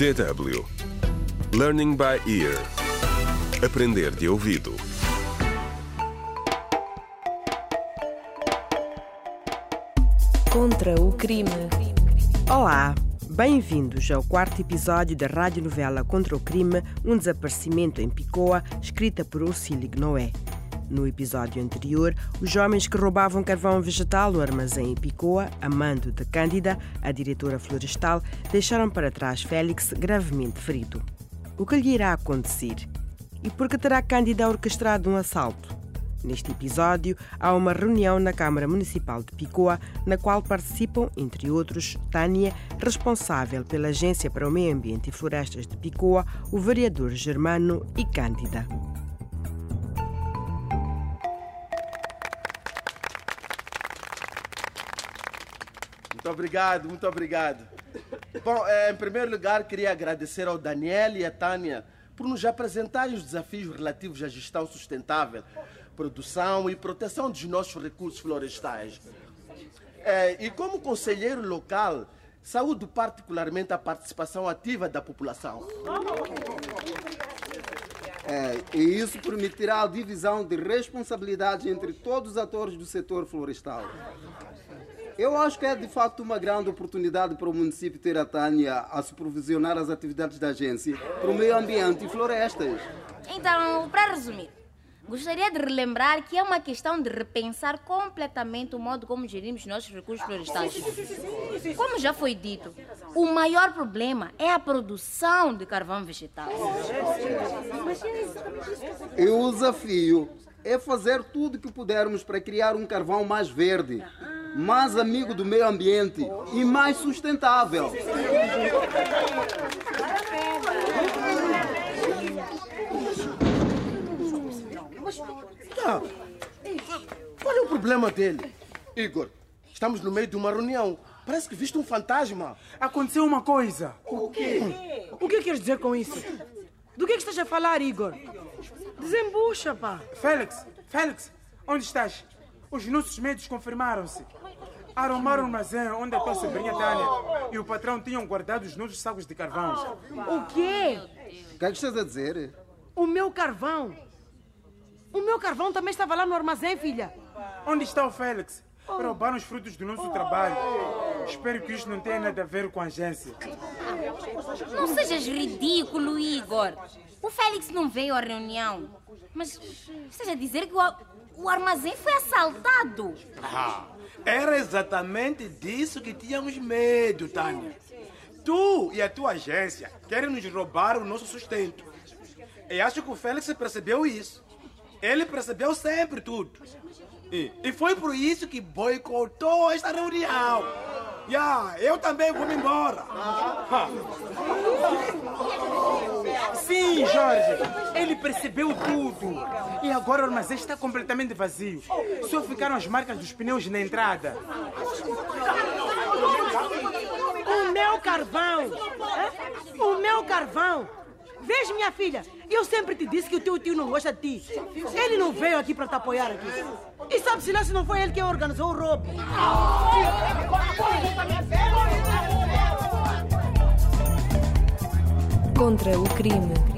DW Learning by Ear Aprender de ouvido Contra o crime. Olá, bem-vindos ao quarto episódio da radionovela Contra o Crime, um desaparecimento em Picoa, escrita por Ursílio Noé. No episódio anterior, os homens que roubavam carvão vegetal no armazém em Picoa, amando de Cândida, a diretora florestal, deixaram para trás Félix gravemente ferido. O que lhe irá acontecer? E por que terá Cândida orquestrado um assalto? Neste episódio, há uma reunião na Câmara Municipal de Picoa, na qual participam, entre outros, Tânia, responsável pela Agência para o Meio Ambiente e Florestas de Picoa, o vereador Germano e Cândida. Muito obrigado, muito obrigado. Bom, eh, em primeiro lugar, queria agradecer ao Daniel e à Tânia por nos apresentarem os desafios relativos à gestão sustentável, produção e proteção dos nossos recursos florestais. Eh, e como conselheiro local, saúdo particularmente a participação ativa da população. É, e isso permitirá a divisão de responsabilidades entre todos os atores do setor florestal. Eu acho que é de facto uma grande oportunidade para o município ter a Tânia a supervisionar as atividades da agência para o meio ambiente e florestas. Então, para resumir, gostaria de relembrar que é uma questão de repensar completamente o modo como gerimos nossos recursos florestais. Como já foi dito, o maior problema é a produção de carvão vegetal. E o desafio é fazer tudo o que pudermos para criar um carvão mais verde, mais amigo do meio ambiente e mais sustentável. Ah, qual é o problema dele? Igor, estamos no meio de uma reunião. Parece que viste um fantasma. Aconteceu uma coisa. O quê? O que queres dizer com isso? Do que, é que estás a falar, Igor? Desembucha, pá. Félix, Félix, onde estás? Os nossos médicos confirmaram-se. Arrumaram o armazém onde a tua sobrinha Tânia e o patrão tinham guardado os nossos sacos de carvão. O quê? O que é que estás a dizer? O meu carvão? O meu carvão também estava lá no armazém, filha. Onde está o Félix? Roubaram os frutos do nosso trabalho. Espero que isto não tenha nada a ver com a agência. Não sejas ridículo, Igor. O Félix não veio à reunião. Mas estás a dizer que o, o armazém foi assaltado? Ah, era exatamente disso que tínhamos medo, Tânia. Tu e a tua agência querem nos roubar o nosso sustento. E acho que o Félix percebeu isso. Ele percebeu sempre tudo. E, e foi por isso que boicotou esta reunião. Ya, eu também vou me embora. Sim, Jorge. Ele percebeu tudo. E agora o armazém está completamente vazio. Só ficaram as marcas dos pneus na entrada. O meu carvão! O meu carvão! Vês, minha filha, eu sempre te disse que o teu tio não gosta de ti. Ele não veio aqui para te apoiar aqui. E sabe-se lá se não foi ele que organizou o roubo. Contra o crime.